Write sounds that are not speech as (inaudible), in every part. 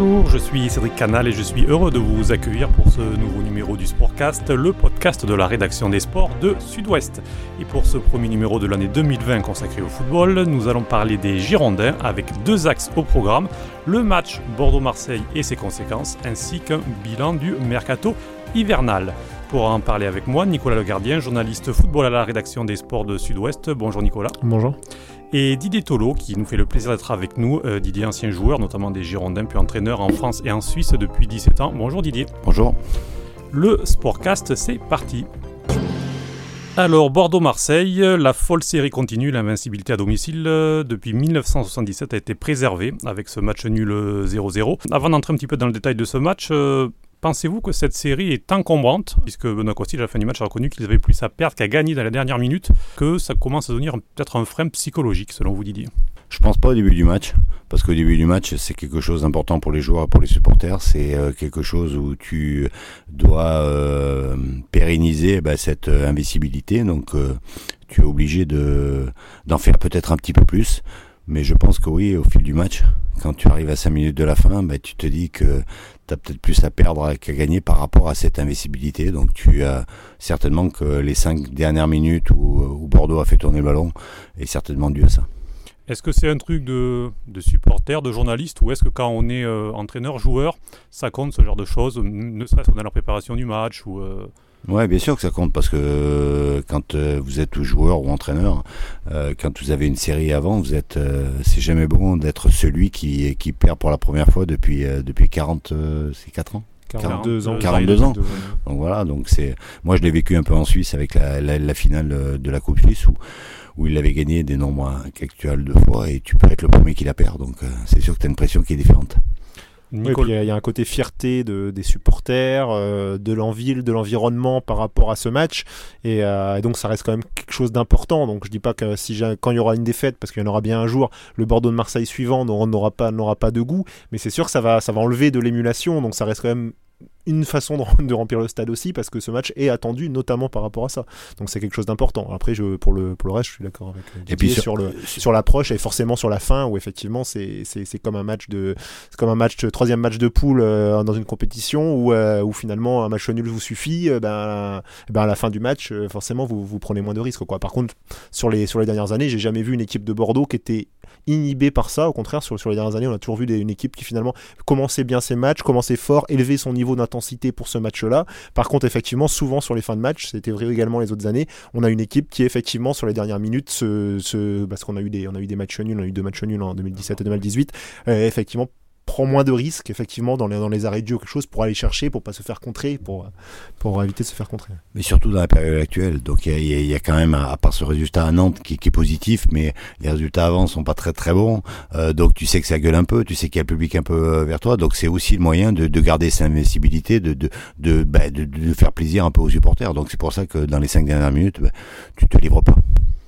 Bonjour, je suis Cédric Canal et je suis heureux de vous accueillir pour ce nouveau numéro du Sportcast, le podcast de la rédaction des sports de Sud-Ouest. Et pour ce premier numéro de l'année 2020 consacré au football, nous allons parler des Girondins avec deux axes au programme, le match Bordeaux-Marseille et ses conséquences, ainsi qu'un bilan du mercato hivernal. Pour en parler avec moi, Nicolas Le Gardien, journaliste football à la rédaction des sports de Sud-Ouest. Bonjour Nicolas. Bonjour et Didier Tolo qui nous fait le plaisir d'être avec nous. Euh, Didier, ancien joueur, notamment des Girondins, puis entraîneur en France et en Suisse depuis 17 ans. Bonjour Didier. Bonjour. Le Sportcast, c'est parti. Alors, Bordeaux-Marseille, la folle série continue, l'invincibilité à domicile euh, depuis 1977 a été préservée avec ce match nul 0-0. Avant d'entrer un petit peu dans le détail de ce match, euh, Pensez-vous que cette série est encombrante, puisque Benoît Costil, à la fin du match, a reconnu qu'ils avaient plus à perdre qu'à gagner dans la dernière minute, que ça commence à devenir peut-être un frein psychologique, selon vous, Didier? Je pense pas au début du match, parce qu'au début du match, c'est quelque chose d'important pour les joueurs pour les supporters. C'est euh, quelque chose où tu dois euh, pérenniser bah, cette euh, invisibilité, donc tu es obligé de d'en faire peut-être un petit peu plus. Mais je pense que oui, au fil du match, quand tu arrives à 5 minutes de la fin, bah, tu te dis que tu as peut-être plus à perdre qu'à gagner par rapport à cette invincibilité. Donc tu as certainement que les 5 dernières minutes où, Bordeaux a fait tourner le ballon est certainement dû à ça. Est-ce que c'est un truc de, de, supporter, de journaliste, ou est-ce que quand on est euh, entraîneur, joueur, ça compte ce genre de choses, ne serait-ce que dans la préparation du match ou euh, Ouais, bien sûr que ça compte parce que euh, quand euh, vous êtes joueur ou entraîneur, euh, quand vous avez une série avant, vous êtes, c'est jamais bon d'être celui qui qui perd pour la première fois depuis depuis 40, c'est 4 ans? 42 ans. 42 ans. Donc voilà, donc c'est, moi je l'ai vécu un peu en Suisse avec la, la, finale de la Coupe Suisse où où il avait gagné des nombres actuels de fois et tu peux être le premier qui la perd. Donc c'est sûr que tu as une pression qui est différente il y, a un côté fierté de, des supporters, euh, de l'envie, de l'environnement par rapport à ce match, euh, et, donc ça reste quand même quelque chose d'important. Donc je dis pas que si quand il y aura une défaite, parce qu'il y en aura bien un jour, le Bordeaux de Marseille suivant n'aura pas n'aura pas de goût, mais c'est sûr que ça va ça va enlever de l'émulation, donc ça reste quand même une façon de, remplir le stade aussi parce que ce match est attendu notamment par rapport à ça. Donc c'est quelque chose d'important. Après je, pour, le, pour le reste je suis d'accord avec euh, Didier et puis sur, le sur l'approche et forcément sur la fin où effectivement c'est comme un match de comme un match troisième match de poule euh, dans une compétition où, euh, où finalement un match nul vous suffit ben, ben à la fin du match forcément vous, vous prenez moins de risques quoi. Par contre sur les sur les dernières années j'ai jamais vu une équipe de Bordeaux qui était inhibée par ça. Au contraire sur, sur les dernières années on a toujours vu une équipe qui finalement commençait bien ses matchs commençait fort élevait son niveau intensité pour ce match-là. Par contre, effectivement, souvent sur les fins de match, c'était vrai également les autres années, on a une équipe qui effectivement sur les dernières minutes, se, parce qu'on a eu des, on a eu des matchs nuls, on a eu deux matchs nuls en 2017 et 2018, euh, effectivement prend moins de risques effectivement dans les, dans les arrêts de jeu ou quelque chose pour aller chercher, pour pas se faire contrer, pour, pour éviter de se faire contrer. Mais surtout dans la période actuelle, donc il y, y, a quand même, à part ce résultat à Nantes qui, qui, est positif, mais les résultats avant sont pas très très bons, euh, donc tu sais que ça gueule un peu, tu sais qu'il y a le public un peu euh, vers toi, donc c'est aussi le moyen de, de garder sa invincibilité, de, de, de, bah, de, de, faire plaisir un peu aux supporters, donc c'est pour ça que dans les cinq dernières minutes, bah, tu te livres pas.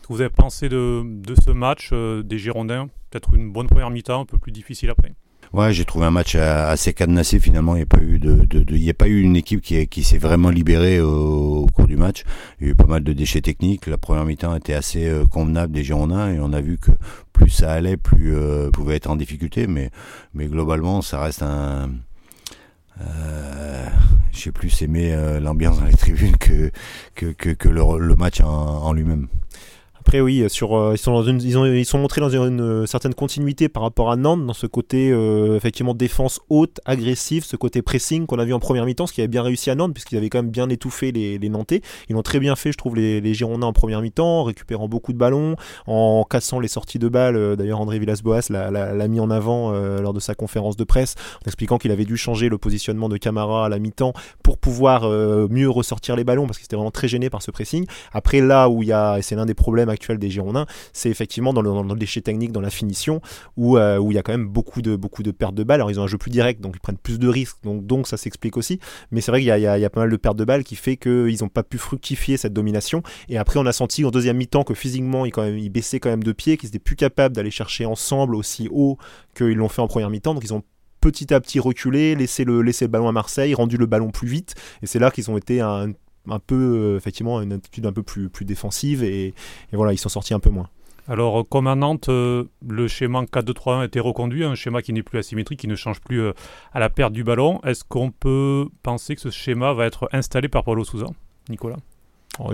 Vous avez pensé de, de ce match euh, des Girondins? Peut-être une bonne première mi-temps, un peu plus difficile après? Ouais, j'ai trouvé un match assez cadenassé finalement. Il n'y a pas eu de, de, il y a pas eu une équipe qui, s'est vraiment libérée au, cours du match. Il y a eu pas mal de déchets techniques. La première mi-temps était assez euh, convenable des Girondins et on a vu que plus ça allait, plus euh, pouvait être en difficulté. Mais, mais globalement, ça reste un euh, j'ai plus aimé euh, l'ambiance dans les tribunes que, que, que, que le, match en lui-même. Après, oui, sur, euh, ils, sont dans une, ils, ont, ils sont montrés dans une, euh, certaine continuité par rapport à Nantes, dans ce côté euh, effectivement défense haute, agressive, ce côté pressing qu'on a vu en première mi-temps, ce qui avait bien réussi à Nantes, puisqu'ils avaient quand même bien étouffé les, les Nantais. Ils l'ont très bien fait, je trouve, les, les, Girondins en première mi-temps, en récupérant beaucoup de ballons, en cassant les sorties de balles. D'ailleurs, André Villas-Boas l'a mis en avant lors de sa conférence de presse, en expliquant qu'il avait dû changer le positionnement de Camara à la mi-temps pour pouvoir mieux ressortir les ballons, parce qu'il était vraiment très gêné par ce pressing. Après, là où il y a, et c'est l'un des problèmes actuel des Girondins, c'est effectivement dans le, dans le, déchet technique, dans la finition, où, euh, où il y a quand même beaucoup de, beaucoup de pertes de balles. Alors ils ont un jeu plus direct, donc ils prennent plus de risques, donc, donc ça s'explique aussi. Mais c'est vrai qu'il y, y, y a, pas mal de pertes de balles qui fait qu'ils n'ont pas pu fructifier cette domination. Et après, on a senti en deuxième mi-temps que physiquement, ils, quand même, ils baissaient quand même de pied, qu'ils étaient plus capables d'aller chercher ensemble aussi haut qu'ils l'ont fait en première mi-temps. Donc ils ont petit à petit reculé, laissé le, laissé le ballon à Marseille, rendu le ballon plus vite. Et c'est là qu'ils ont été un un peu euh, effectivement une attitude un peu plus, plus défensive et, voilà ils sont sortis un peu moins. Alors, comme à Nantes, le schéma 4-2-3-1 a été reconduit, un schéma qui n'est plus asymétrique, qui ne change plus à la perte du ballon. Est-ce qu'on peut penser que ce schéma va être installé par Paulo Souza Nicolas?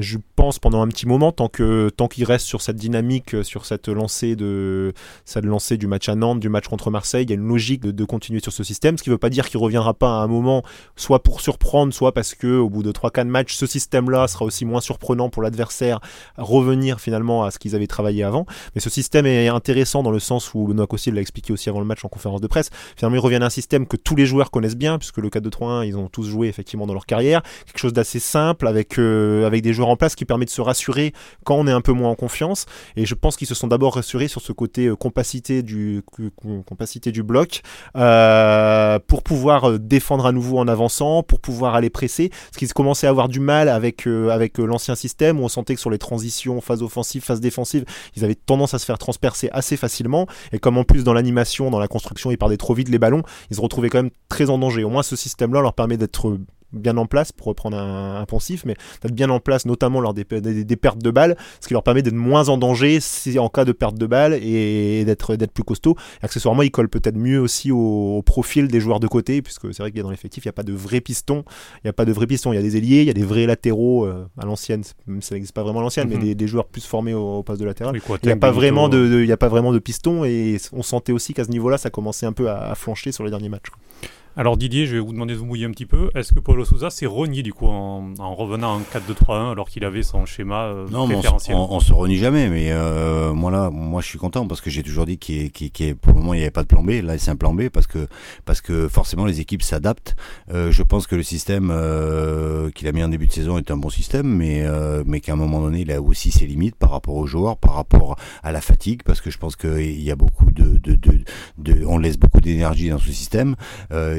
Je pense pendant un petit moment, tant que tant qu'il reste sur cette dynamique, euh, sur cette lancée de cette lancée du match à Nantes, du match contre Marseille, il y a une logique de, continuer sur ce système. Ce qui ne veut pas dire qu'il reviendra pas à un moment, soit pour surprendre, soit parce que au bout de 3-4 matchs, ce système-là sera aussi moins surprenant pour l'adversaire, revenir finalement à ce qu'ils avaient travaillé avant. Mais ce système est intéressant dans le sens où Benoît Cossil l'a expliqué aussi avant le match en conférence de presse. Finalement, il revient à un système que tous les joueurs connaissent bien, puisque le 4-2-3-1, ils ont tous joué effectivement dans leur carrière. Quelque chose d'assez simple avec euh, avec des joueurs en place qui permet de se rassurer quand on est un peu moins en confiance. Et je pense qu'ils se sont d'abord rassurés sur ce côté euh, compacité du, compacité du bloc euh, pour pouvoir euh, défendre à nouveau en avançant, pour pouvoir aller presser. Ce qu'ils commençaient à avoir du mal avec, avec l'ancien système où on sentait que sur les transitions, phase offensive, phase défensive, ils avaient tendance à se faire transpercer assez facilement. Et comme en plus dans l'animation, dans la construction, ils perdaient trop vite les ballons, ils se retrouvaient quand même très en danger. Au moins ce système-là leur permet d'être bien en place pour reprendre un, poncif, mais d'être bien en place notamment lors des, des, pertes de balles, ce qui leur permet d'être moins en danger si, en cas de perte de balles et d'être d'être plus costaud. accessoirement, ils collent peut-être mieux aussi au, profil des joueurs de côté, puisque c'est vrai qu'il y a dans l'effectif, il n'y a pas de vrais pistons, il n'y a pas de vrais pistons, il y a des ailiers, il y a des vrais latéraux euh, à l'ancienne, même si ça n'existe pas vraiment à l'ancienne, mais mhm. des, joueurs plus formés au, poste de latéral. il n'y a pas vraiment de, il a pas vraiment de pistons et on sentait aussi qu'à ce niveau-là, ça commençait un peu à, à flancher sur les derniers matchs. Alors Didier, je vais vous demander de vous mouiller un petit peu. Est-ce que Paulo Souza s'est renié du coup en, revenant en 4-2-3-1 alors qu'il avait son schéma euh, non, préférentiel on, se renie jamais, mais euh, moi là, moi je suis content parce que j'ai toujours dit qu'il pour le moment il n'y avait pas de plan B. Là c'est un plan B parce que parce que forcément les équipes s'adaptent. Euh, je pense que le système qu'il a mis en début de saison est un bon système, mais mais qu'à un moment donné il a aussi ses limites par rapport aux joueurs, par rapport à la fatigue, parce que je pense qu'il y a beaucoup de, de, de, on laisse beaucoup d'énergie dans ce système.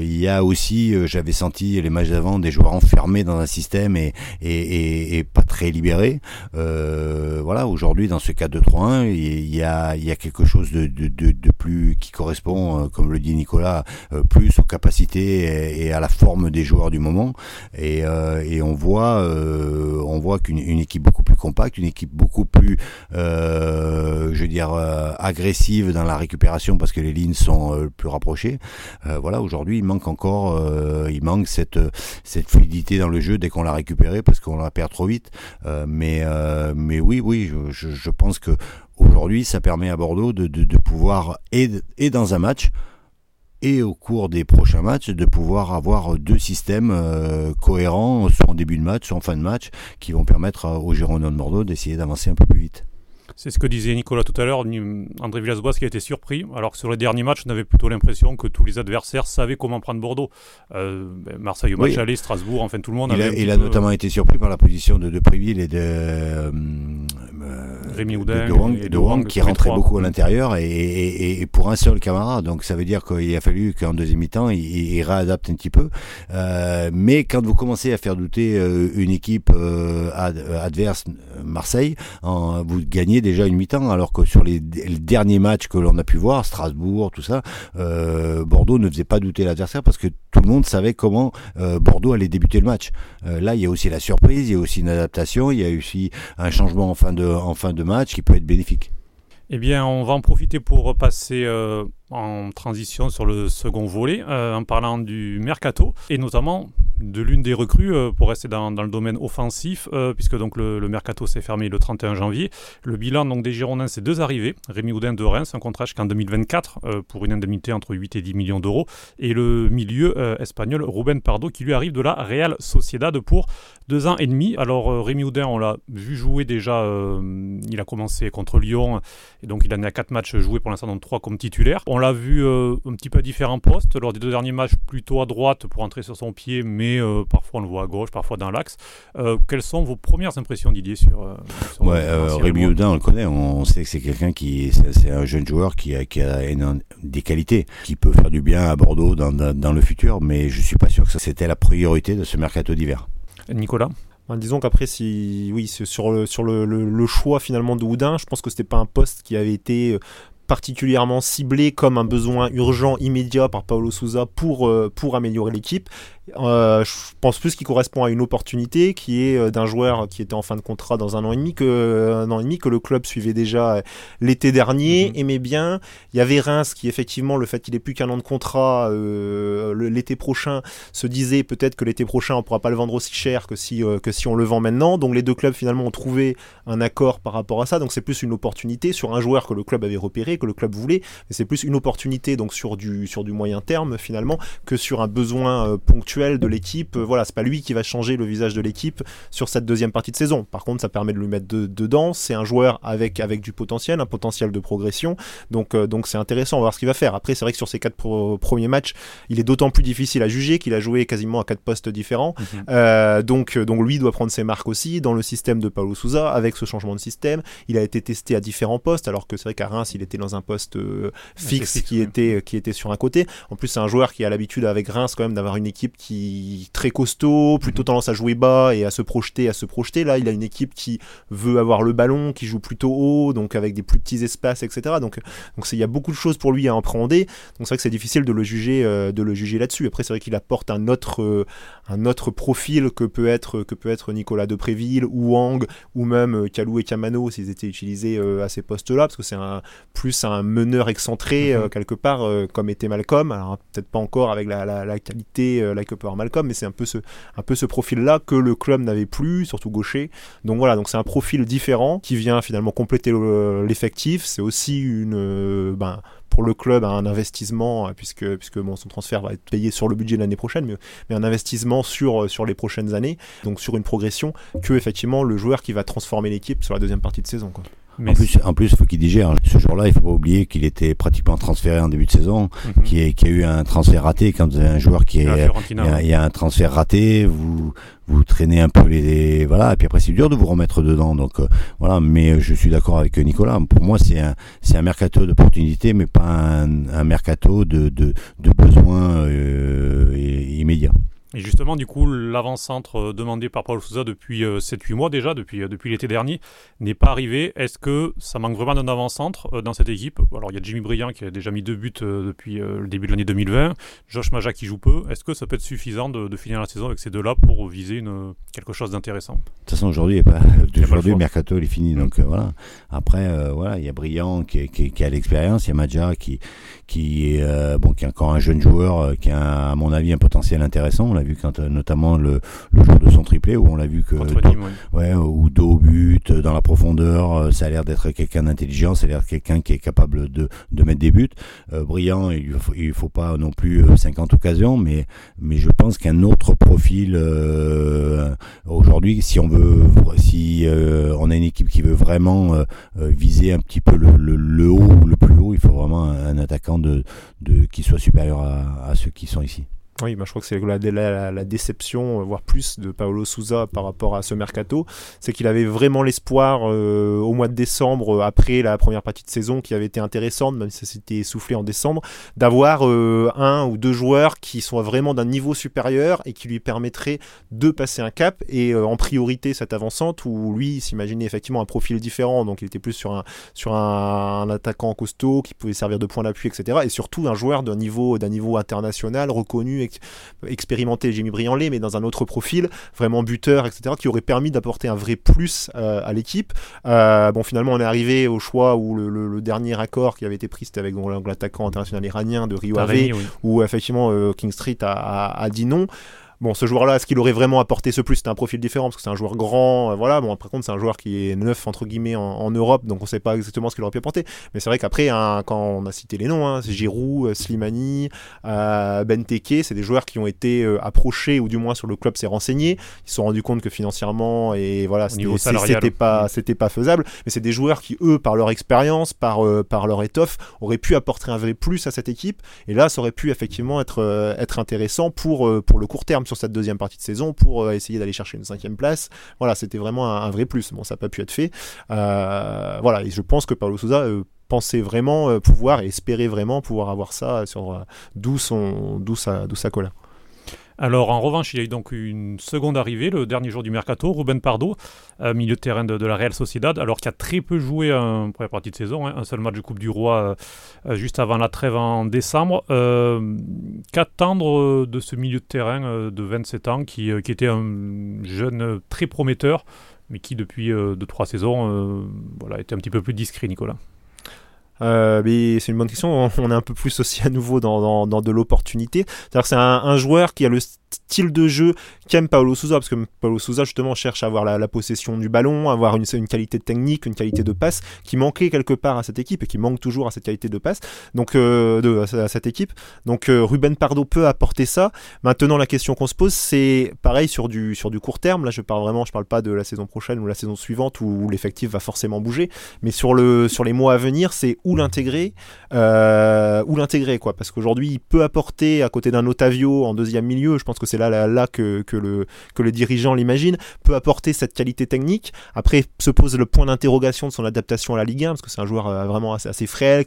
Il y a aussi, euh, j'avais senti les matchs d'avant, des joueurs enfermés dans un système et, et, et, pas très libérés. Euh, voilà, aujourd'hui, dans ce 4-2-3-1, il y a, il y a quelque chose de, de, de, plus qui correspond, euh, comme le dit Nicolas, plus aux capacités et, à la forme des joueurs du moment. Et, et on voit, on voit qu'une une équipe beaucoup plus compacte, une équipe beaucoup plus, je veux dire, agressive dans la récupération parce que les lignes sont plus rapprochées. voilà, aujourd'hui, manque encore, euh, il manque cette cette fluidité dans le jeu dès qu'on l'a récupéré parce qu'on la perd trop vite. Euh, mais euh, mais oui oui, je, je pense que aujourd'hui ça permet à Bordeaux de, de, de pouvoir et, et dans un match et au cours des prochains matchs de pouvoir avoir deux systèmes cohérents, soit en début de match, soit en fin de match, qui vont permettre aux Girondins de Bordeaux d'essayer d'avancer un peu plus vite. C'est ce que disait Nicolas tout à l'heure, André Villas-Boas qui a été surpris, alors que sur les derniers matchs, on avait plutôt l'impression que tous les adversaires savaient comment prendre Bordeaux. Euh, ben, Marseille au match aller, Strasbourg, enfin tout le monde. Il a, il a notamment été surpris par la position de Depréville et de euh, Rémi Houdin de, Wang, qui rentrait beaucoup à l'intérieur et, pour un seul camarade. Donc ça veut dire qu'il a fallu qu'en deuxième mi-temps, il, réadapte un petit peu. Euh, mais quand vous commencez à faire douter une équipe adverse, Marseille, en, vous gagnez déjà une mi-temps, alors que sur les, derniers matchs que l'on a pu voir, Strasbourg, tout ça, euh, Bordeaux ne faisait pas douter l'adversaire parce que tout le monde savait comment euh, Bordeaux allait débuter le match. Euh, là, il y a aussi la surprise, il y a aussi une adaptation, il y a aussi un changement en fin de, en fin de match qui peut être bénéfique. Eh bien, on va en profiter pour passer en transition sur le second volet en parlant du mercato et notamment de l'une des recrues euh, pour rester dans, le domaine offensif, euh, puisque donc le, mercato s'est fermé le 31 janvier. Le bilan donc des Girondins, c'est deux arrivées. Rémi Houdin de Reims, un contrat jusqu'en 2024 euh, pour une indemnité entre 8 et 10 millions d'euros. Et le milieu espagnol Ruben Pardo qui lui arrive de la Real Sociedad pour deux ans et demi. Alors Rémi Houdin, on l'a vu jouer déjà, il a commencé contre Lyon, et donc il en a quatre matchs joués pour l'instant, donc trois comme titulaire. On l'a vu un petit peu à différents postes, lors des deux derniers matchs plutôt à droite pour entrer sur son pied, mais euh, parfois on le voit à gauche, parfois dans l'axe. Euh, quelles sont vos premières impressions, Didier, sur, euh, Ouais, Rémi Houdin, on le connaît, on, sait que c'est quelqu'un qui, c'est un jeune joueur qui a, qui a des qualités, qui peut faire du bien à Bordeaux dans, dans, le futur, mais je suis pas sûr que c'était la priorité de ce mercato d'hiver. Nicolas? Disons qu'après, si oui, sur le sur le, le, choix finalement de Houdin, je pense que c'était pas un poste qui avait été particulièrement ciblé comme un besoin urgent immédiat par Paulo Souza pour pour améliorer l'équipe Euh, je pense plus qu'il correspond à une opportunité qui est euh, d'un joueur qui était en fin de contrat dans un an et demi que un an et demi que le club suivait déjà l'été dernier, mhm. aimait bien. Il y avait Reims qui effectivement le fait qu'il ait plus qu'un an de contrat l'été prochain se disait peut-être que l'été prochain on pourra pas le vendre aussi cher que si que si on le vend maintenant. Donc les deux clubs finalement ont trouvé un accord par rapport à ça. Donc c'est plus une opportunité sur un joueur que le club avait repéré, que le club voulait, mais c'est plus une opportunité donc sur du sur du moyen terme finalement que sur un besoin ponctuel de l'équipe. Euh, voilà, c'est pas lui qui va changer le visage de l'équipe sur cette deuxième partie de saison. Par contre, ça permet de lui mettre dedans. C'est un joueur avec, avec du potentiel, un potentiel de progression. Donc, euh, donc c'est intéressant. On va voir ce qu'il va faire. Après, c'est vrai que sur ces quatre premiers matchs, il est d'autant plus difficile à juger qu'il a joué quasiment à quatre postes différents. Mhm. Euh, donc, donc lui doit prendre ses marques aussi dans le système de Paulo Souza avec ce changement de système. Il a été testé à différents postes, alors que c'est vrai qu'à Reims, il était dans un poste fixe, qui était qui était sur un côté. En plus, c'est un joueur qui a l'habitude avec Reims quand même d'avoir une équipe qui qui très costaud, plutôt mhm. tendance à jouer bas et à se projeter, à se projeter. Là, il a une équipe qui veut avoir le ballon, qui joue plutôt haut, donc avec des plus petits espaces, etc. Donc, donc il y a beaucoup de choses pour lui à appréhender. Donc c'est vrai que c'est difficile de le juger, euh, de le juger là-dessus. Après, c'est vrai qu'il apporte un autre, euh, un autre profil que peut être, que peut être Nicolas Depréville ou Wang ou même euh, Kalou et Kamano s'ils étaient utilisés à ces postes-là, parce que c'est un plus un meneur excentré mhm. quelque part, comme était Malcolm. Alors peut-être pas encore avec la, la, la qualité, la par Malcolm, mais c'est un peu ce, un peu ce profil-là que le club n'avait plus, surtout gaucher. Donc voilà, donc c'est un profil différent qui vient finalement compléter l'effectif. C'est aussi une, euh, ben, pour le club un investissement puisque puisque bon, son transfert va être payé sur le budget de l'année prochaine mais, mais, un investissement sur euh, sur les prochaines années donc sur une progression que effectivement le joueur qui va transformer l'équipe sur la deuxième partie de saison. En plus, en plus, faut qu'il digère. Ce jour-là, il faut pas oublier qu'il était pratiquement transféré en début de saison, qu'il y, a eu un transfert raté. Quand vous avez un joueur qui est, il y, a, un transfert raté, vous vous traînez un peu les, voilà. Et puis après, c'est dur de vous remettre dedans. Donc euh, voilà. Mais euh, je suis d'accord avec Nicolas. Pour moi, c'est un, c'est un mercato d'opportunité, mais pas un, un mercato de de, de besoins euh, immédiats. Et justement, du coup, l'avant-centre euh, demandé par Paul Souza depuis 7-8 euh, mois déjà, depuis, euh, depuis l'été dernier, n'est pas arrivé. Est-ce que ça manque vraiment d'un avant-centre dans cette équipe? Alors, il y a Jimmy Briand qui a déjà mis deux buts depuis le début de l'année 2020, Josh Maja qui joue peu. Est-ce que ça peut être suffisant de, finir la saison avec ces deux-là pour viser une, quelque chose d'intéressant? De toute façon, aujourd'hui, (laughs) aujourd'hui le mercato il est fini. Mm. Donc voilà. Après, voilà, il y a Briand qui, qui, a l'expérience, il y a Maja qui, qui, est, bon, qui est encore un jeune joueur, qui a, à mon avis, un potentiel intéressant l'a vu quand euh, notamment le, le jour de son triplé où on l'a vu que ouais. ou dos but dans la profondeur, euh, ça a l'air d'être quelqu'un d'intelligent, ça a l'air quelqu'un qui est capable de, de mettre des buts. Euh, brillant, il faut, il faut pas non plus 50 occasions, mais mais je pense qu'un autre profil aujourd'hui, si on veut, si on a une équipe qui veut vraiment viser un petit peu le, le, haut ou le plus haut, il faut vraiment un, attaquant de, qui soit supérieur à, à ceux qui sont ici. Oui, bah, je crois que c'est la, déception, euh, voire plus, de Paolo Souza par rapport à ce mercato. C'est qu'il avait vraiment l'espoir euh, au mois de décembre, euh, après la première partie de saison qui avait été intéressante, même si ça s'était essoufflé en décembre, d'avoir un ou deux joueurs qui soient vraiment d'un niveau supérieur et qui lui permettraient de passer un cap. Et en priorité, cette avançante où lui s'imaginait effectivement un profil différent, donc il était plus sur un, sur un, attaquant costaud qui pouvait servir de point d'appui, etc. Et surtout un joueur d'un niveau, d'un niveau international reconnu expérimenté Jimmy Brianlé, mais dans un autre profil, vraiment buteur, etc., qui aurait permis d'apporter un vrai plus euh, à l'équipe. Euh, bon, finalement, on est arrivé au choix où le, dernier accord qui avait été pris, c'était avec l'attaquant international iranien de Rio Ave, où effectivement euh, King Street a, a dit non. Bon, ce joueur-là, est-ce qu'il aurait vraiment apporté ce plus? C'est un profil différent parce que c'est un joueur grand. Euh, voilà. Bon, par contre, c'est un joueur qui est neuf entre guillemets en, Europe, donc on ne sait pas exactement ce qu'il aurait pu apporter. Mais c'est vrai qu'après, hein, quand on a cité les noms, hein, c'est Giroud, euh, Slimani, euh, Benteke, c'est des joueurs qui ont été euh, approchés ou du moins sur le club s'est renseigné. Ils se sont rendus compte que financièrement et voilà, c'était pas, c'était pas faisable. Mais c'est des joueurs qui eux, par leur expérience, par par leur étoffe, auraient pu apporter un vrai plus à cette équipe. Et là, ça aurait pu effectivement être être intéressant pour pour le court terme sur cette deuxième partie de saison pour euh, essayer d'aller chercher une cinquième place. Voilà, c'était vraiment un, vrai plus. Bon, ça n'a pas pu être fait. Euh, voilà, et je pense que Paulo Souza euh, pensait vraiment pouvoir et espérait vraiment pouvoir avoir ça sur d'où son d'où sa d'où sa colère. Alors en revanche, il y a eu donc une seconde arrivée le dernier jour du mercato, Ruben Pardo, milieu de terrain de, la Real Sociedad, alors qu'il a très peu joué en première partie de saison, hein, un seul match de Coupe du Roi euh, juste avant la trêve en décembre. Euh, qu'attendre de ce milieu de terrain de 27 ans qui, qui, était un jeune très prometteur, mais qui depuis 2-3 saisons voilà, était un petit peu plus discret, Nicolas? Euh, c'est une bonne question. On est un peu plus aussi à nouveau dans, dans, de l'opportunité. C'est-à-dire c'est un, joueur qui a le style de jeu qu'aime Paulo Souza, parce que Paulo Souza justement cherche à avoir la, possession du ballon, avoir une, qualité de technique, une qualité de passe qui manquait quelque part à cette équipe et qui manque toujours à cette qualité de passe, donc euh, à, cette équipe. Donc euh, Ruben Pardo peut apporter ça. Maintenant la question qu'on se pose c'est pareil sur du sur du court terme. Là je parle vraiment, je parle pas de la saison prochaine ou la saison suivante où, l'effectif va forcément bouger, mais sur le sur les mois à venir c'est l'intégrer, euh, où l'intégrer quoi, parce qu'aujourd'hui il peut apporter à côté d'un Otavio en deuxième milieu, je pense que c'est là, là, que, le, que le dirigeant l'imagine, peut apporter cette qualité technique. Après se pose le point d'interrogation de son adaptation à la Ligue 1, parce que c'est un joueur euh, vraiment assez, assez frêle,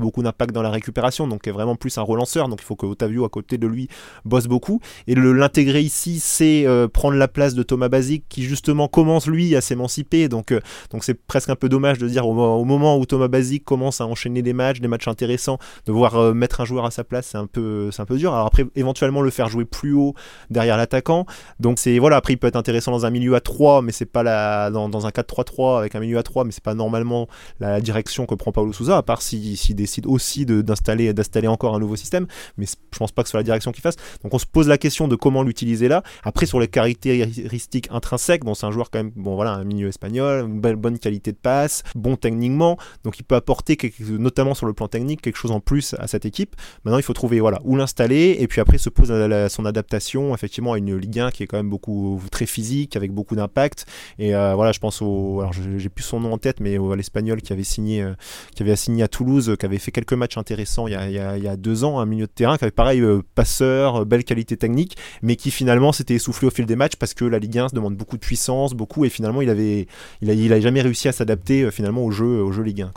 beaucoup d'impact dans la récupération, donc est vraiment plus un relanceur. Donc il faut que Otavio à côté de lui bosse beaucoup. Et l'intégrer ici, c'est euh, prendre la place de Thomas Basic qui justement commence lui à s'émanciper. Donc euh, donc c'est presque un peu dommage de dire au, moment où Thomas Basic commence à enchaîner des matchs, des matchs intéressants, de voir euh, mettre un joueur à sa place, c'est un peu c'est un peu dur. Alors après éventuellement le faire jouer plus haut derrière l'attaquant. Donc c'est voilà après il peut être intéressant dans un milieu à 3 mais c'est pas la dans, un 4-3-3 avec un milieu à 3 mais c'est pas normalement la direction que prend Paulo Souza à part si, si décide aussi d'installer d'installer encore un nouveau système, mais je pense pas que ce soit la direction qu'il fasse. Donc on se pose la question de comment l'utiliser là. Après sur les caractéristiques intrinsèques, bon c'est un joueur quand même bon voilà un milieu espagnol, une belle, bonne qualité de passe, bon techniquement, donc il peut apporter notamment sur le plan technique quelque chose en plus à cette équipe. Maintenant il faut trouver voilà où l'installer et puis après se pose son adaptation effectivement à une Ligue 1 qui est quand même beaucoup très physique avec beaucoup d'impact et euh, voilà je pense au alors j'ai plus son nom en tête mais l'espagnol qui avait signé euh, qui avait signé à Toulouse qui avait fait quelques matchs intéressants il y a, deux ans, un milieu de terrain qui avait pareil, euh, passeur, euh, belle qualité technique, mais qui finalement s'était essoufflé au fil des matchs parce que la Ligue 1 se demande beaucoup de puissance, beaucoup, et finalement il avait, il a, il a jamais réussi à s'adapter euh, finalement au jeu, au jeu Ligue 1.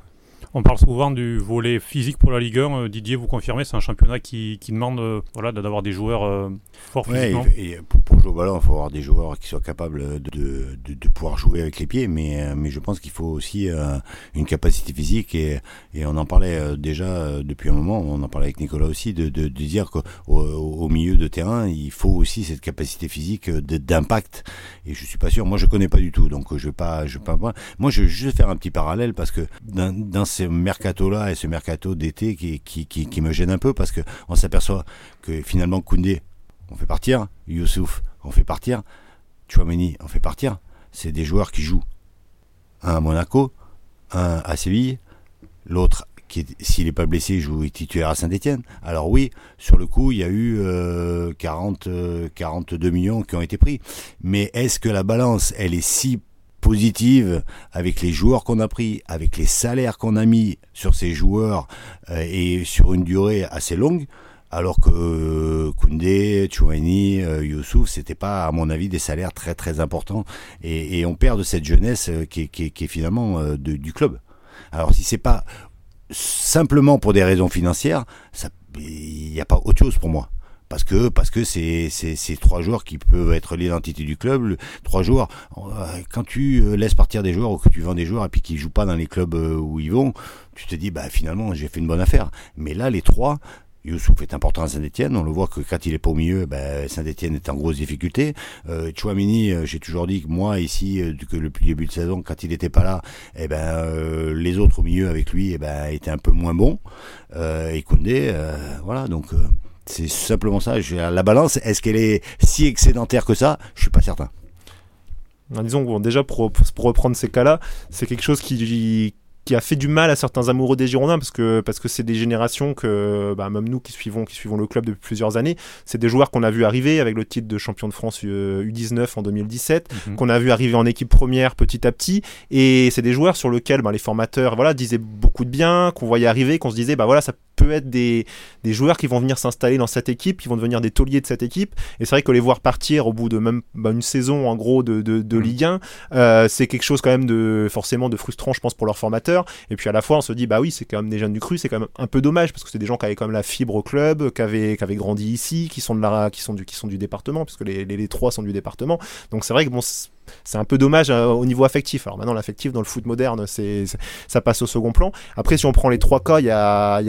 On parle souvent du volet physique pour la Ligue 1. Euh, Didier, vous confirmez, c'est un championnat qui, demande euh, voilà, d'avoir des joueurs euh, forts physiquement. Et, pour, jouer au ballon, il faut avoir des joueurs qui soient capables de, de, pouvoir jouer avec les pieds, mais, mais je pense qu'il faut aussi une capacité physique et, et on en parlait déjà depuis un moment, on en parlait avec Nicolas aussi, de, de, dire qu'au au milieu de terrain, il faut aussi cette capacité physique d'impact. Et je suis pas sûr, moi je connais pas du tout, donc je vais pas, je vais pas. Moi, je vais juste faire un petit parallèle parce que dans, dans ces mercato-là et ce mercato d'été qui, me gêne un peu parce qu'on s'aperçoit que finalement Koundé, on fait partir, Youssouf, on fait partir, Chouameni, on fait partir. C'est des joueurs qui jouent. Un à Monaco, un à Séville, l'autre qui s'il n'est pas blessé, joue titulaire à Saint-Etienne. Alors oui, sur le coup, il y a eu 40, euh, 42 euh, millions qui ont été pris. Mais est-ce que la balance, elle est si positive avec les joueurs qu'on a pris, avec les salaires qu'on a mis sur ces joueurs euh, et sur une durée assez longue, alors que euh, Koundé, Chouani, euh, Youssouf, c'était pas à mon avis des salaires très très importants et, on perd de cette jeunesse qui, est, finalement du club. Alors si c'est pas simplement pour des raisons financières, il n'y a pas autre chose pour moi parce que parce que c'est c'est trois joueurs qui peuvent être l'identité du club trois joueurs euh, quand tu euh, laisses partir des joueurs ou que tu vends des joueurs et puis qu'ils jouent pas dans les clubs euh, où ils vont tu te dis bah finalement j'ai fait une bonne affaire mais là les trois Youssouf est important à Saint-Etienne. On le voit que quand il est pas au milieu, ben, Saint-Etienne est en grosse difficulté. Euh, Chouamini, j'ai toujours dit que moi, ici, que le début de saison, quand il n'était pas là, eh ben, les autres au milieu avec lui eh ben, étaient un peu moins bons. et Koundé, voilà, donc c'est simplement ça. La balance, est-ce qu'elle est si excédentaire que ça? Je suis pas certain. Disons, bon, déjà, pour, pour reprendre ces cas-là, c'est quelque chose qui, qui a fait du mal à certains amoureux des Girondins parce que parce que c'est des générations que bah, même nous qui suivons qui suivons le club depuis plusieurs années, c'est des joueurs qu'on a vu arriver avec le titre de champion de France U19 euh, en 2017, mhm. qu'on a vu arriver en équipe première petit à petit et c'est des joueurs sur lesquels bah, les formateurs voilà disaient beaucoup beaucoup de bien, qu'on voyait arriver, qu'on se disait, bah voilà, ça peut être des, des joueurs qui vont venir s'installer dans cette équipe, qui vont devenir des tauliers de cette équipe. Et c'est vrai que les voir partir au bout de même bah, une saison en gros de, de, de mm. Ligue 1, euh, c'est quelque chose quand même de forcément de frustrant, je pense, pour leurs formateurs. Et puis à la fois, on se dit bah oui, c'est quand même des jeunes du cru, c'est quand même un peu dommage parce que c'est des gens qui avaient quand même la fibre au club, qui avaient, qui avaient grandi ici, qui sont de la, qui sont du, qui sont du département, puisque les, les, les trois sont du département. Donc c'est vrai que bon c'est un peu dommage euh, au niveau affectif. Alors maintenant, l'affectif dans le foot moderne, c'est, ça passe au second plan. Après, si on prend les trois cas, il y a,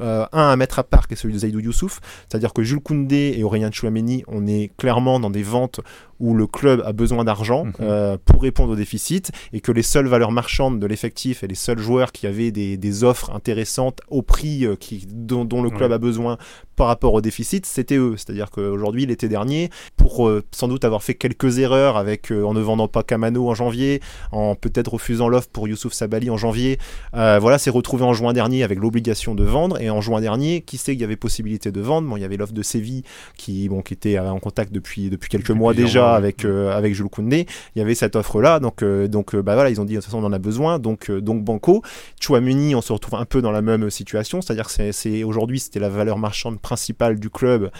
euh, un à mettre à part, qui est celui de Zaidou Youssouf. C'est-à-dire que Jules Koundé et Aurélien Chouameni, on est clairement dans des ventes où le club a besoin d'argent mhm. euh, pour répondre au déficit et que les seules valeurs marchandes de l'effectif et les seuls joueurs qui avaient des, des offres intéressantes au prix qui, dont, dont, le club a besoin par rapport au déficit, c'était eux. C'est-à-dire qu'aujourd'hui, l'été dernier, pour sans doute avoir fait quelques erreurs, avec euh, en ne vendant pas Kamano en janvier, en peut-être refusant l'offre pour Youssouf Sabali en janvier. Euh, voilà, c'est retrouvé en juin dernier avec l'obligation de vendre. Et en juin dernier, qui sait qu'il y avait possibilité de vendre? Bon, il y avait l'offre de Séville qui, bon, qui était en contact depuis, depuis quelques mois déjà avec, euh, avec Jules Koundé. Il y avait cette offre-là. Donc, donc bah voilà, ils ont dit de toute façon, on en a besoin. Donc, donc Banco. Chouamuni, on se retrouve un peu dans la même situation. C'est-à-dire que c'est, aujourd'hui, c'était la valeur marchande principale du club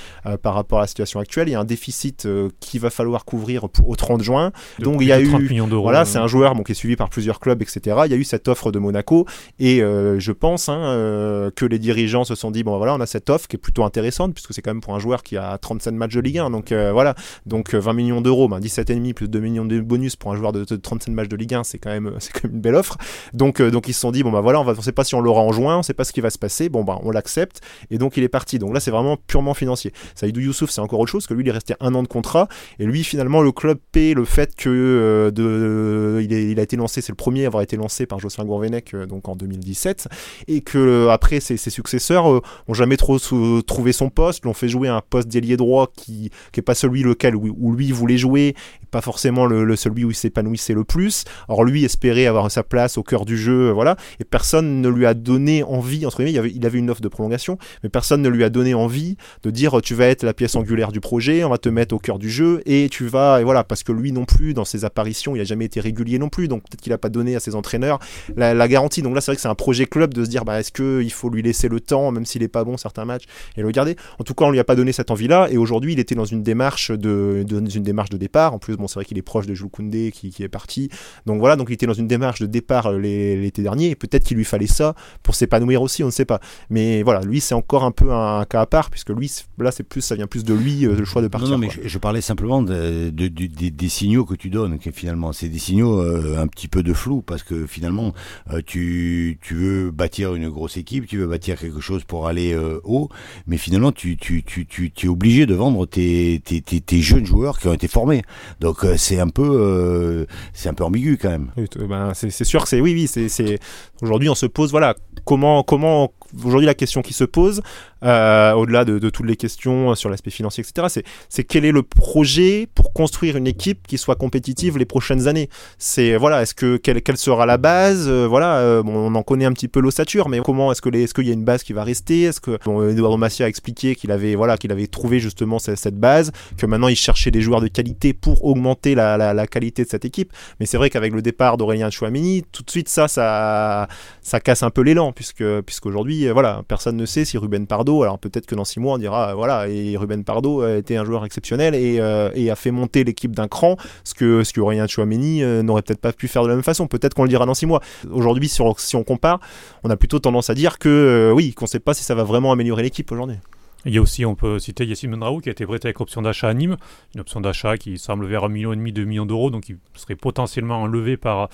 par rapport à la situation actuelle. Il y a un déficit qu'il va falloir couvrir pour, 30 juin. Donc il y a eu, voilà, c'est un joueur bon, qui est suivi par plusieurs clubs, etc. Il y a eu cette offre de Monaco et euh, je pense hein, euh, que les dirigeants se sont dit bon voilà, on a cette offre qui est plutôt intéressante puisque c'est quand même pour un joueur qui a 37 matchs de Ligue 1, donc euh, voilà, donc 20 millions d'euros, ben, 17,5 plus 2 millions de bonus pour un joueur de, 37 matchs de Ligue 1, c'est quand même (laughs) c'est quand une belle offre. Donc donc ils se sont dit bon bah voilà, on on sait pas si on l'aura en juin, on sait pas ce qui va se passer, bon bah on l'accepte et donc il est parti. Donc là c'est vraiment purement financier. Saïdou Youssouf c'est encore autre chose que lui il est resté un an de contrat et lui finalement le club paie le fait que euh, de, il, a été lancé, c'est le premier à avoir été lancé par Jocelyn Gourvenec euh, donc en 2017, et que euh, après ses, successeurs ont jamais trop trouvé son poste, l'ont fait jouer un poste d'ailier droit qui qui est pas celui lequel où, lui voulait jouer, et pas forcément le, celui où il s'épanouissait le plus. Or lui espérait avoir sa place au cœur du jeu, voilà, et personne ne lui a donné envie entre guillemets, il avait, il avait une offre de prolongation, mais personne ne lui a donné envie de dire tu vas être la pièce angulaire du projet, on va te mettre au cœur du jeu et tu vas et voilà parce que lui non plus dans ses apparitions, il n'a jamais été régulier non plus, donc peut-être qu'il n'a pas donné à ses entraîneurs la, garantie. Donc là, c'est vrai que c'est un projet club de se dire, bah, est-ce qu'il faut lui laisser le temps, même s'il n'est pas bon certains matchs, et le garder. En tout cas, on lui a pas donné cette envie-là, et aujourd'hui, il était dans une démarche de, une démarche de départ. En plus, bon, c'est vrai qu'il est proche de Jules Koundé qui, qui, est parti. Donc voilà, donc il était dans une démarche de départ euh, l'été dernier, et peut-être qu'il lui fallait ça pour s'épanouir aussi, on ne sait pas. Mais voilà, lui, c'est encore un peu un, cas à part, puisque lui, là, c'est plus, ça vient plus de lui, euh, le choix de partir. Non, non mais je, parlais simplement de, des signaux que tu donnes, qui finalement. C'est des signaux euh, un petit peu de flou parce que finalement, euh, tu, tu veux bâtir une grosse équipe, tu veux bâtir quelque chose pour aller haut, mais finalement, tu, tu, tu, tu, tu, es obligé de vendre tes, tes, tes, tes, jeunes joueurs qui ont été formés. Donc c'est un peu c'est un peu ambigu quand même. Ben, c'est sûr que c'est oui oui c'est aujourd'hui on se pose voilà comment comment aujourd'hui la question qui se pose euh, au-delà de, toutes les questions sur l'aspect financier, etc. C'est quel est le projet pour construire une équipe qui soit compétitive les prochaines années? C'est voilà, est-ce que quelle, sera la base? Euh, Voilà, euh, bon, on en connaît un petit peu l'ossature, mais comment est-ce que est-ce qu'il y a une base qui va rester? Est-ce que bon, Eduardo a expliqué qu'il avait voilà qu'il avait trouvé justement cette, base, que maintenant il cherchait des joueurs de qualité pour augmenter la, la, la qualité de cette équipe. Mais c'est vrai qu'avec le départ d'Aurélien Chouamini, tout de suite ça ça ça casse un peu l'élan puisque puisqu'aujourd'hui voilà personne ne sait si Ruben Pardo alors peut-être que dans six mois on dira voilà et Ruben Pardo a été un joueur exceptionnel et, euh, a fait monter l'équipe d'un cran, ce que ce que Aurélien Chouameni euh, n'aurait peut-être pas pu faire de la même façon. Peut-être qu'on le dira dans six mois. Aujourd'hui, si on, compare, on a plutôt tendance à dire que euh, oui, qu'on ne sait pas si ça va vraiment améliorer l'équipe aujourd'hui. Il y a aussi, on peut citer Yassine Mendraou qui a été prêté avec option d'achat à Nîmes, une option d'achat qui semble vers un million et demi, deux millions d'euros, donc il serait potentiellement enlevé par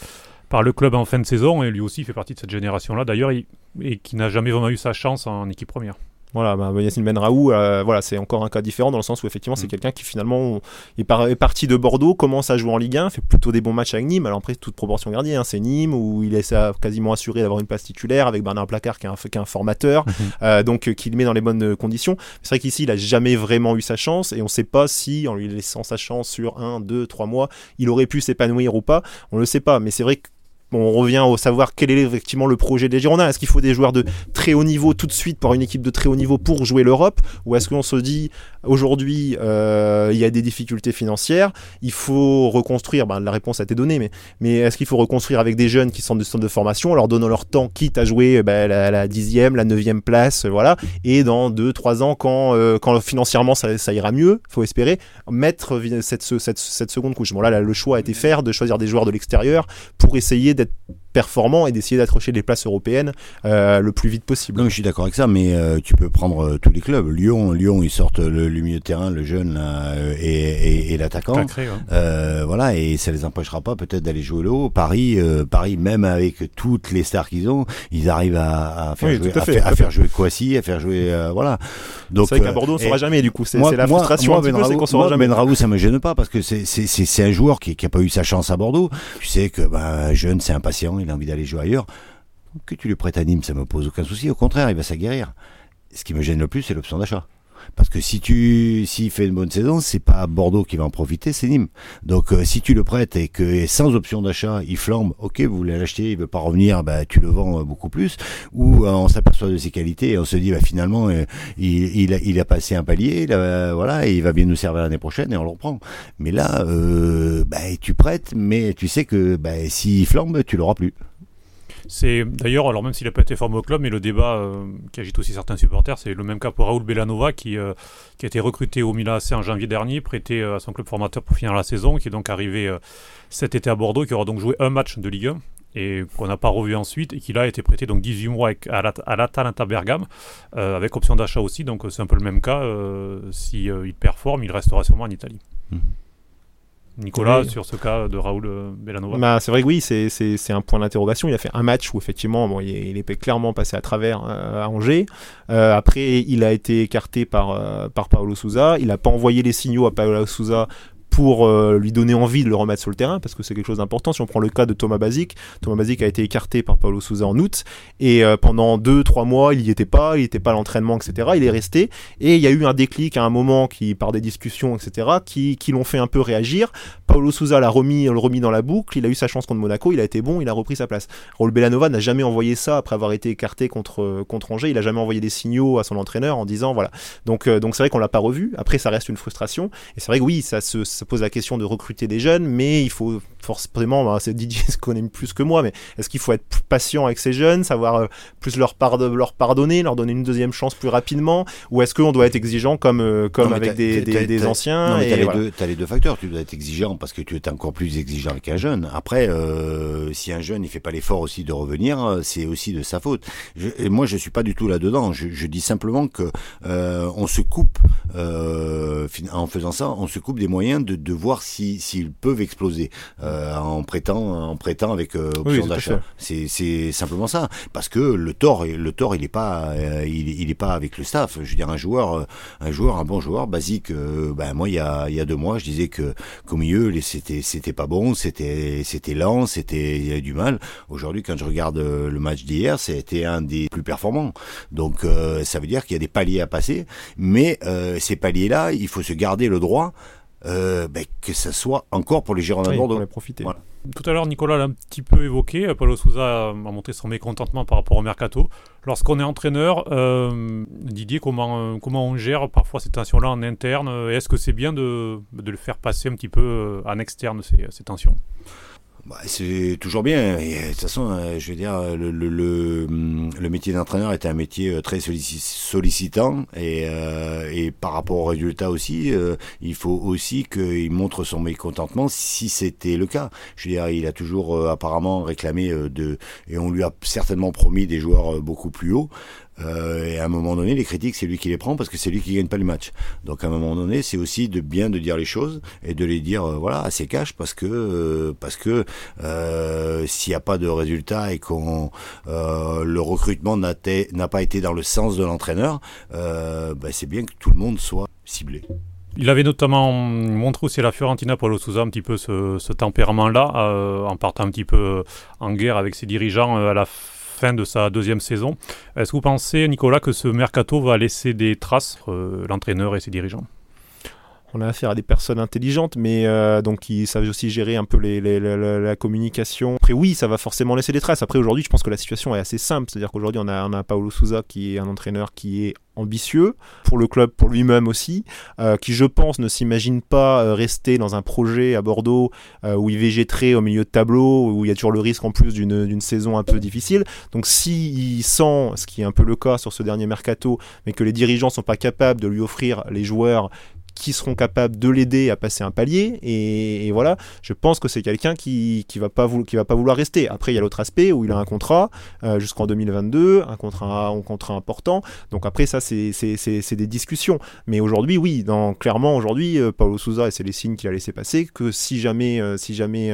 par le club en fin de saison et lui aussi fait partie de cette génération là d'ailleurs et qui n'a jamais vraiment eu sa chance en équipe première. Voilà, bah, Yacine Benraou, euh, voilà, c'est encore un cas différent dans le sens où effectivement c'est mm. quelqu'un qui finalement est, parti de Bordeaux, commence à jouer en Ligue 1, fait plutôt des bons matchs avec Nîmes. Alors après toute proportion gardée, hein, c'est Nîmes où il est quasiment assuré d'avoir une place titulaire avec Bernard Placard qui est un, qui un formateur, mm-hmm. euh, donc euh, qui le met dans les bonnes conditions. C'est vrai qu'ici il a jamais vraiment eu sa chance et on ne sait pas si en lui laissant sa chance sur un, deux, trois mois, il aurait pu s'épanouir ou pas. On le sait pas, mais c'est vrai que on revient au savoir quel est effectivement le projet des Girondins. Est-ce qu'il faut des joueurs de très haut niveau tout de suite pour une équipe de très haut niveau pour jouer l'Europe? Ou est-ce qu'on se dit aujourd'hui euh, il y a des difficultés financières, il faut reconstruire, ben, la réponse a été donnée, mais, mais est-ce qu'il faut reconstruire avec des jeunes qui sont de centre de formation, en leur donnant leur temps, quitte à jouer ben, la, dixième, la neuvième place, voilà, et dans deux, trois ans, quand, euh, quand financièrement ça, ça, ira mieux, faut espérer, mettre cette, cette, cette seconde couche. Bon là, le choix a été fait de choisir des joueurs de l'extérieur pour essayer d'être performant et d'essayer d'accrocher des places européennes euh, le plus vite possible. Non, je suis d'accord avec ça, mais euh, tu peux prendre euh, tous les clubs. Lyon, Lyon, ils sortent le, milieu de terrain, le jeune et, l'attaquant. voilà, et ça les empêchera pas peut-être d'aller jouer le haut. Paris, Paris, même avec toutes les stars qu'ils ont, ils arrivent à, faire, jouer, à, faire, jouer Kouassi, à faire jouer, voilà. Donc c'est vrai qu'à Bordeaux, on saura jamais. Du coup, c'est la frustration. Moi, ben qu'on saura jamais. Ben Raoult, ça me gêne pas parce que c'est un joueur qui, qui a pas eu sa chance à Bordeaux. Tu sais que ben, jeune, c'est impatient il a envie d'aller jouer ailleurs. Que tu lui prêtes à Nîmes, ça me pose aucun souci. Au contraire, il va s'aguerrir. Ce qui me gêne le plus, c'est l'option d'achat. Parce que si tu s'il fait une bonne saison, c'est pas Bordeaux qui va en profiter, c'est Nîmes. Donc euh, si tu le prêtes et que sans option d'achat, il flambe, ok, vous voulez l'acheter, il veut pas revenir, bah tu le vends euh, beaucoup plus. Ou euh, on s'aperçoit de ses qualités et on se dit bah finalement il, a, il a passé un palier, voilà, il va bien nous servir l'année prochaine et on le reprend. Mais là, bah, tu prêtes, mais tu sais que bah, s'il flambe, tu l'auras plus. C'est d'ailleurs, alors même s'il n'a pas été formé au club, mais le débat euh, qui agite aussi certains supporters, c'est le même cas pour Raoul Bellanova qui, euh, a été recruté au Milan AC en janvier dernier, prêté euh, à son club formateur pour finir la saison, qui est donc arrivé cet été à Bordeaux, qui aura donc joué un match de Ligue 1 et qu'on n'a pas revu ensuite et qui là a été prêté donc 18 mois à l'Atalanta Bergame avec option d'achat aussi donc c'est un peu le même cas si il performe il restera sûrement en Italie. Mmh. Nicolas, sur ce cas de Raoul euh, Bellanova bah, C'est vrai que oui, c'est un point d'interrogation. Il a fait un match où effectivement bon, il, est clairement passé à travers euh, à Angers. Euh, après, il a été écarté par, par Paolo Souza. Il n'a pas envoyé les signaux à Paolo Souza pour euh, lui donner envie de le remettre sur le terrain, parce que c'est quelque chose d'important. Si on prend le cas de Thomas Basic, Thomas Basic a été écarté par Paulo Souza en août, et euh, pendant 2-3 mois, il n'y était pas, il n'était pas à l'entraînement, etc. Il est resté, et il y a eu un déclic à un moment qui, par des discussions, etc., qui, qui l'ont fait un peu réagir. Paulo Souza l'a remis, le remis dans la boucle, il a eu sa chance contre Monaco, il a été bon, il a repris sa place. Raul Bellanova n'a jamais envoyé ça après avoir été écarté contre, contre Angers, il a jamais envoyé des signaux à son entraîneur en disant voilà. Donc euh, donc c'est vrai qu'on l'a pas revu. Après ça reste une frustration, et c'est vrai que oui, ça se pose la question de recruter des jeunes, mais il faut forcément, bah, c'est Didier (laughs) ce connaît plus que moi, mais est-ce qu'il faut être patient avec ces jeunes, savoir euh, plus leur, leur pardonner, leur donner une deuxième chance plus rapidement, ou est-ce qu'on doit être exigeant comme, euh, comme avec des, des, anciens tu as, les deux facteurs, tu dois être exigeant parce que tu es encore plus exigeant avec un jeune. Après, euh, si un jeune il fait pas l'effort aussi de revenir, c'est aussi de sa faute. et moi, je suis pas du tout là-dedans. Je, je, dis simplement que on se coupe en faisant ça, on se coupe des moyens de, de voir s'ils si, peuvent exploser euh, en prêtant en prêtant avec euh, option d'achat. C'est simplement ça, parce que le tort le tort il est pas euh, il, il, est pas avec le staff. Je veux dire un joueur un joueur un bon joueur basique. ben moi il y a il y a deux mois je disais que qu'au milieu c'était c'était pas bon, c'était c'était lent, c'était il y avait du mal. Aujourd'hui quand je regarde le match d'hier, c'était un des plus performants. Donc ça veut dire qu'il y a des paliers à passer, mais ces paliers là, il faut se garder le droit euh, ben, que ce soit encore pour les Girondins Bordeaux. profiter. Tout à l'heure, Nicolas l'a un petit peu évoqué. Paulo Souza a montré son mécontentement par rapport au mercato. Lorsqu'on est entraîneur, euh, Didier, comment, euh, comment on gère parfois ces tensions-là en interne? Est-ce que c'est bien de, de, le faire passer un petit peu en externe, ces, ces tensions? Bah, c'est toujours bien. Et, de toute façon, euh, je veux dire, le, le, le, le métier d'entraîneur est un métier euh, très sollicitant et, euh, et par rapport aux résultats aussi, il faut aussi qu'il montre son mécontentement si c'était le cas. Je veux dire, il a toujours apparemment réclamé de et on lui a certainement promis des joueurs beaucoup plus hauts. Euh, et à un moment donné, les critiques, c'est lui qui les prend parce que c'est lui qui gagne pas le match. Donc à un moment donné, c'est aussi de bien de dire les choses et de les dire euh, voilà assez cash parce que euh, parce que s'il n'y a pas de résultat et qu'on le recrutement n'a pas été dans le sens de l'entraîneur, bah, c'est bien que tout le monde soit ciblé. Il avait notamment montré aussi à la Fiorentina Paulo Souza un petit peu ce tempérament-là, en partant un petit peu en guerre avec ses dirigeants à la fin de sa deuxième saison. Est-ce que vous pensez, Nicolas, que ce mercato va laisser des traces, euh, l'entraîneur et ses dirigeants? On a affaire à des personnes intelligentes, mais euh, donc qui savent aussi gérer un peu la communication. Après, oui, ça va forcément laisser des traces. Après, aujourd'hui, je pense que la situation est assez simple. C'est-à-dire qu'aujourd'hui, on a, on a Paolo Souza qui est un entraîneur qui est ambitieux pour le club, pour lui-même aussi, euh, qui je pense ne s'imagine pas euh, rester dans un projet à Bordeaux où il végéterait au milieu de tableau, où il y a toujours le risque en plus d'une saison un peu difficile. Donc s'il sent, ce qui est un peu le cas sur ce dernier mercato, mais que les dirigeants sont pas capables de lui offrir les joueurs qui seront capables de l'aider à passer un palier. Et, voilà, je pense que c'est quelqu'un qui qui va pas qui va pas vouloir rester. Après, il y a l'autre aspect où il a un contrat euh, jusqu'en 2022, un contrat un contrat important. Donc après ça, c'est c'est des discussions. Mais aujourd'hui, oui, clairement aujourd'hui, euh, Paulo Souza et c'est les signes qu'il a laissé passer que si jamais euh, si jamais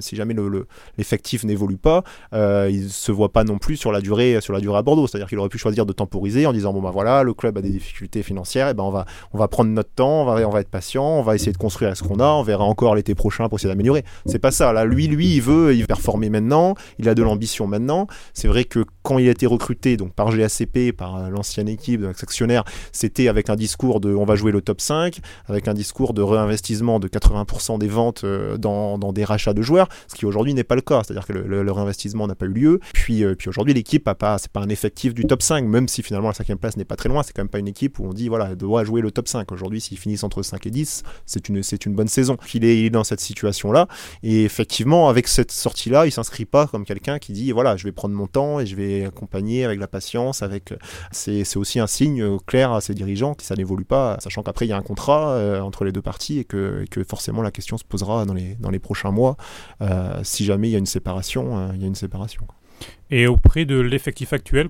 si jamais le l'effectif n'évolue pas, il se voit pas non plus sur la durée sur la durée à Bordeaux. C'est-à-dire qu'il aurait pu choisir de temporiser en disant bon bah voilà, le club a des difficultés financières, et ben on va on va prendre notre temps on va, on va être patient, on va essayer de construire ce qu'on a, on verra encore l'été prochain pour essayer d'améliorer. C'est pas ça. Là, lui, lui, il veut, il veut performer maintenant, il a de l'ambition maintenant. C'est vrai que quand il a été recruté donc par GACP, par l'ancienne équipe de actionnaire, c'était avec un discours de on va jouer le top 5, avec un discours de réinvestissement de 80% des ventes euh, dans, dans, des rachats de joueurs, ce qui aujourd'hui n'est pas le cas. C'est-à-dire que le, réinvestissement n'a pas eu lieu. Puis, euh, puis aujourd'hui, l'équipe a pas, c'est pas un effectif du top 5, même si finalement la cinquième place n'est pas très loin. C'est quand même pas une équipe où on dit voilà, elle doit jouer le top 5. Aujourd'hui, s'il entre 5 et 10, c'est une, une bonne saison. Il est, dans cette situation-là. Et effectivement, avec cette sortie-là, il s'inscrit pas comme quelqu'un qui dit voilà, je vais prendre mon temps et je vais accompagner avec la patience. Avec, c'est, aussi un signe clair à ses dirigeants que ça n'évolue pas, sachant qu'après il y a un contrat euh, entre les deux parties et que, que, forcément la question se posera dans les, dans les prochains mois. Euh, si jamais il y a une séparation, euh, il y a une séparation. Et auprès de l'effectif actuel,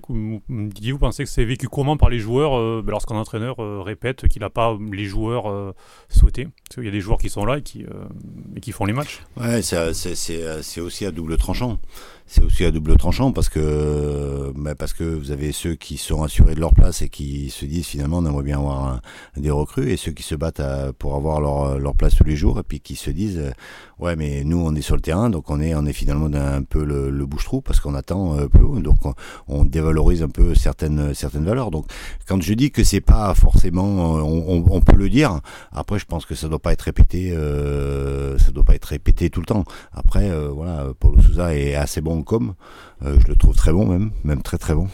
Didier, vous pensez que c'est vécu comment par les joueurs euh, ben, lorsqu'un entraîneur euh, répète qu'il n'a pas les joueurs euh, souhaités? Parce qu'il y a des joueurs qui sont là et qui, font les matchs. Ouais, c'est aussi à double tranchant c'est aussi à double tranchant parce que bah parce que vous avez ceux qui sont assurés de leur place et qui se disent finalement on aimerait bien avoir des recrues et ceux qui se battent pour avoir leur, place tous les jours et puis qui se disent euh, ouais mais nous on est sur le terrain donc on est on est finalement un peu le, le bouche-trou parce qu'on attend euh, plus haut. Donc on, dévalorise un peu certaines valeurs. Donc quand je dis que c'est pas forcément on, on, peut le dire après je pense que ça doit pas être répété euh, ça doit pas être répété tout le temps. Après euh, voilà Paulo Souza est assez bon comme, euh, je le trouve très bon même, même très très bon.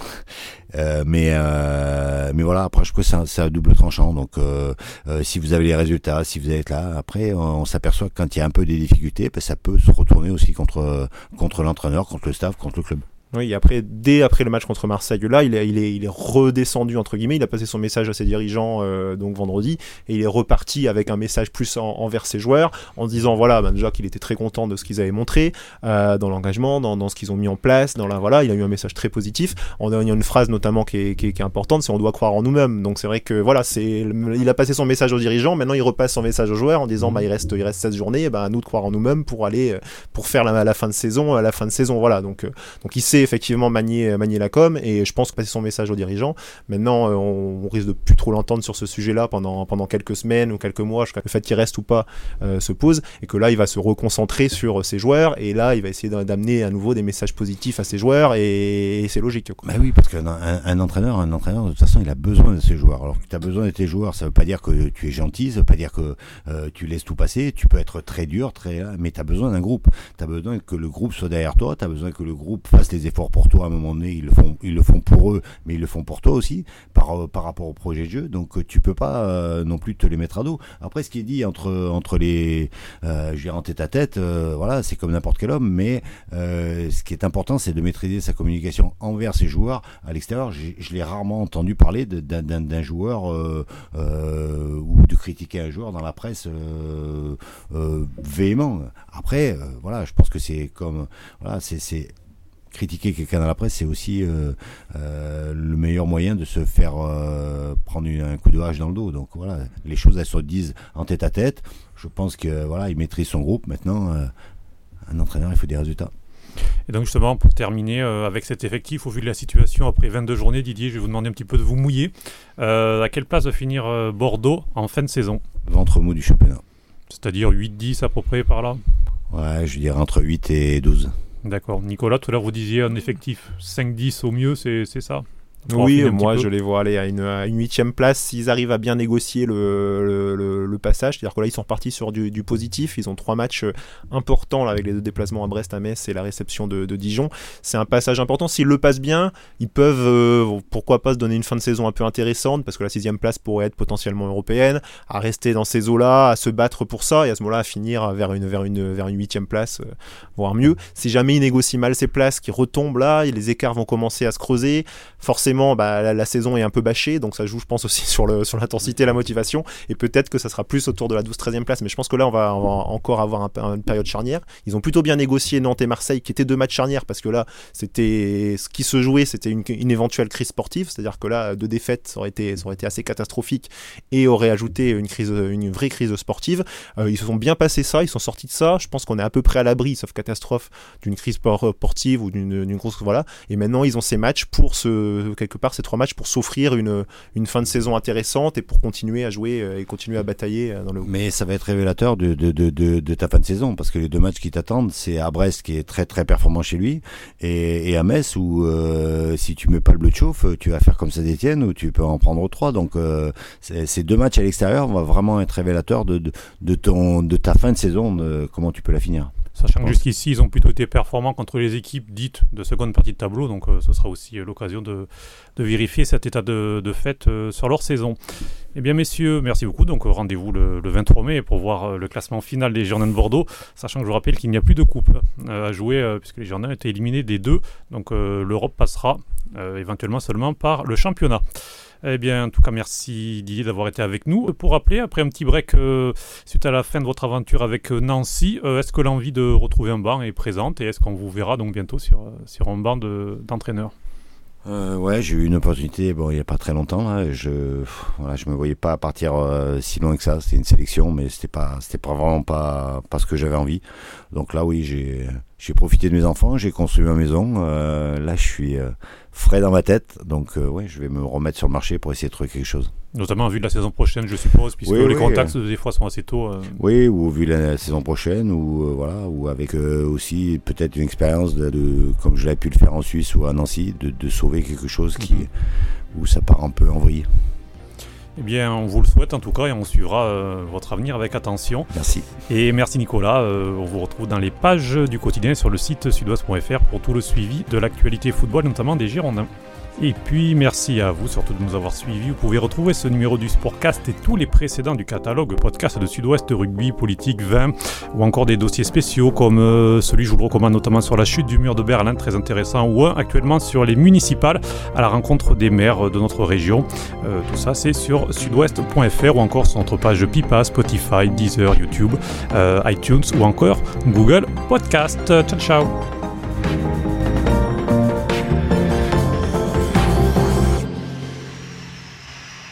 Euh, mais euh, mais voilà, après je crois que c'est un, double tranchant. Donc si vous avez les résultats, si vous êtes là, après on, s'aperçoit que quand il y a un peu des difficultés, ben, ça peut se retourner aussi contre contre l'entraîneur, contre le staff, contre le club. Oui, après, dès après le match contre Marseille, là, il est, il est, redescendu, entre guillemets, il a passé son message à ses dirigeants euh, donc vendredi, et il est reparti avec un message plus envers ses joueurs, en disant, voilà, ben, déjà qu'il était très content de ce qu'ils avaient montré, euh, dans l'engagement, dans, ce qu'ils ont mis en place, dans la, voilà, il a eu un message très positif. A, il y a une phrase notamment qui est, qui est, qui est importante, c'est on doit croire en nous-mêmes. Donc c'est vrai que, voilà, c'est, il a passé son message aux dirigeants, maintenant il repasse son message aux joueurs en disant, bah, il reste, il reste 16 journées, ben, à nous de croire en nous-mêmes pour aller, pour faire la, la, fin de saison, à la fin de saison, voilà. Donc, euh, donc il sait effectivement manier euh, manier, la com et je pense que passer son message aux dirigeants. Maintenant, euh, on, risque de plus trop l'entendre sur ce sujet-là pendant, pendant quelques semaines ou quelques mois, le fait qu'il reste ou pas euh, se pose et que là, il va se reconcentrer sur ses joueurs et là, il va essayer d'amener à nouveau des messages positifs à ses joueurs et, c'est logique. Bah oui, parce qu'un un, entraîneur, un entraîneur, de toute façon, il a besoin de ses joueurs. Alors que tu as besoin de tes joueurs, ça veut pas dire que tu es gentil, ça veut pas dire que tu laisses tout passer, tu peux être très dur, très, mais tu as besoin d'un groupe. Tu as besoin que le groupe soit derrière toi, tu as besoin que le groupe fasse des efforts pour toi à un moment donné, ils le font, ils le font pour eux, mais ils le font pour toi aussi, par, euh, par rapport au projet de jeu. Donc euh, tu peux pas euh, non plus te les mettre à dos. Après, ce qui est dit entre, entre les euh, gérants tête à tête, voilà, c'est comme n'importe quel homme, mais ce qui est important, c'est de maîtriser sa communication envers ses joueurs à l'extérieur. Je l'ai rarement entendu parler d'un joueur ou de critiquer un joueur dans la presse véhément. Après, voilà, je pense que c'est comme voilà, c'est critiquer quelqu'un dans la presse, c'est aussi euh, euh, le meilleur moyen de se faire euh, prendre un coup de hache dans le dos. Donc voilà, les choses elles se disent en tête à tête. Je pense que voilà, il maîtrise son groupe. Maintenant, un entraîneur, il faut des résultats. Et donc justement, pour terminer avec cet effectif, au vu de la situation après 22 journées, Didier, je vais vous demander un petit peu de vous mouiller. à quelle place va finir Bordeaux en fin de saison? Ventre mou du championnat. C'est-à-dire 8-10 à peu près par là? Ouais, je dirais entre 8 et 12. D'accord. Nicolas, tout à l'heure, vous disiez un effectif 5-10 au mieux, c'est ça? Oui, moi je les vois aller à une, huitième place s'ils arrivent à bien négocier le, le, passage. C'est-à-dire que là ils sont partis sur du, positif. Ils ont trois matchs euh, importants là, avec les deux déplacements à Brest, à Metz et la réception de, Dijon. C'est un passage important. S'ils le passent bien, ils peuvent euh, pourquoi pas se donner une fin de saison un peu intéressante parce que la sixième place pourrait être potentiellement européenne, à rester dans ces eaux-là, à se battre pour ça et à ce moment-là à finir vers une vers une vers une huitième place, euh, voire mieux. Si jamais ils négocient mal ces places, qui retombent là, les écarts vont commencer à se creuser. Forcément bah, la, saison est un peu bâchée, donc ça joue, je pense, aussi (laughs) sur, l'intensité et la motivation. Et peut-être que ça sera plus autour de la 12-13e place. Mais je pense que là, on va, encore avoir une période charnière. Ils ont plutôt bien négocié Nantes et Marseille, qui étaient deux matchs charnières, parce que là, c'était ce qui se jouait, c'était une, éventuelle crise sportive. C'est-à-dire que là, deux défaites, ça aurait été, assez catastrophique et aurait ajouté une, crise, une vraie crise sportive. Euh, ils se sont bien passé ça, ils sont sortis de ça. Je pense qu'on est à peu près à l'abri, sauf catastrophe, d'une crise sportive ou d'une grosse. Voilà. Et maintenant, ils ont ces matchs pour se quelque part ces trois matchs pour s'offrir une, une fin de saison intéressante et pour continuer à jouer euh, et continuer à batailler euh, dans le Mais ça va être révélateur de, de, de, de, ta fin de saison parce que les deux matchs qui t'attendent, c'est à Brest qui est très très performant chez lui et, à Metz où euh, si tu mets pas le bleu de chauffe, tu vas faire comme ça d'Etienne ou tu peux en prendre trois. Donc ces deux matchs à l'extérieur vont vraiment être révélateurs de, de, ton, de ta fin de saison, de comment tu peux la finir. Sachant que jusqu'ici, ils ont plutôt été performants contre les équipes dites de seconde partie de tableau, donc euh, ce sera aussi euh, l'occasion de, vérifier cet état de, fait euh, sur leur saison. Eh bien, messieurs, merci beaucoup. Donc, rendez-vous le, 23 mai pour voir le classement final des Girondins de Bordeaux, sachant que je vous rappelle qu'il n'y a plus de coupe à jouer, puisque les Girondins été éliminés des deux. Donc, l'Europe passera éventuellement seulement par le championnat. Eh bien, en tout cas, merci Didier d'avoir été avec nous. Pour rappeler, après un petit break euh, suite à la fin de votre aventure avec euh, Nancy, euh, est-ce que l'envie de retrouver un banc est présente et est-ce qu'on vous verra donc bientôt sur, sur un banc d'entraîneur? Euh, ouais, j'ai eu une opportunité, bon, il y a pas très longtemps là. Je, voilà, je me voyais pas partir si loin que ça. C'était une sélection, mais c'était pas, c'était pas vraiment pas, pas ce que j'avais envie. Donc là, oui, j'ai, j'ai profité de mes enfants, j'ai construit ma maison. là, je suis, frais dans ma tête. Donc, euh, ouais, je vais me remettre sur le marché pour essayer de trouver quelque chose. Notamment vu de la saison prochaine, je suppose, puisque les contacts des fois sont assez tôt. Euh. Oui, ou vu la saison prochaine, ou euh, voilà, ou avec aussi peut-être une expérience de, comme je l'avais pu le faire en Suisse ou à Nancy, de, de sauver quelque chose qui, mhm. où ça part un peu en vrille. Eh bien, on vous le souhaite en tout cas et on suivra euh, votre avenir avec attention. Merci. Et merci Nicolas. Euh, on vous retrouve dans les pages du quotidien sur le site sudouest.fr pour tout le suivi de l'actualité football, notamment des Girondins. Et puis merci à vous surtout de nous avoir suivis. Vous pouvez retrouver ce numéro du Sportcast et tous les précédents du catalogue podcast de Sud-Ouest Rugby, Politique, 20 ou encore des dossiers spéciaux comme euh, celui je vous recommande notamment sur la chute du mur de Berlin, très intéressant, ou un actuellement sur les municipales à la rencontre des maires de notre région. Euh, tout ça c'est sur sudouest.fr ou encore sur notre page Pipa, Spotify, Deezer, YouTube, euh, iTunes ou encore Google Podcast. Ciao ciao